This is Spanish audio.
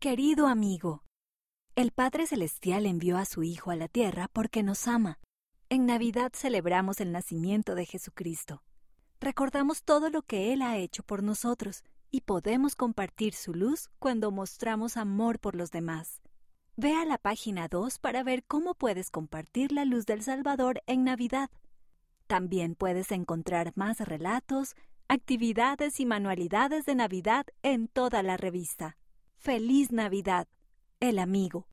Querido amigo, el Padre Celestial envió a su Hijo a la tierra porque nos ama. En Navidad celebramos el nacimiento de Jesucristo. Recordamos todo lo que Él ha hecho por nosotros y podemos compartir su luz cuando mostramos amor por los demás. Ve a la página 2 para ver cómo puedes compartir la luz del Salvador en Navidad. También puedes encontrar más relatos, actividades y manualidades de Navidad en toda la revista. ¡Feliz Navidad! El amigo.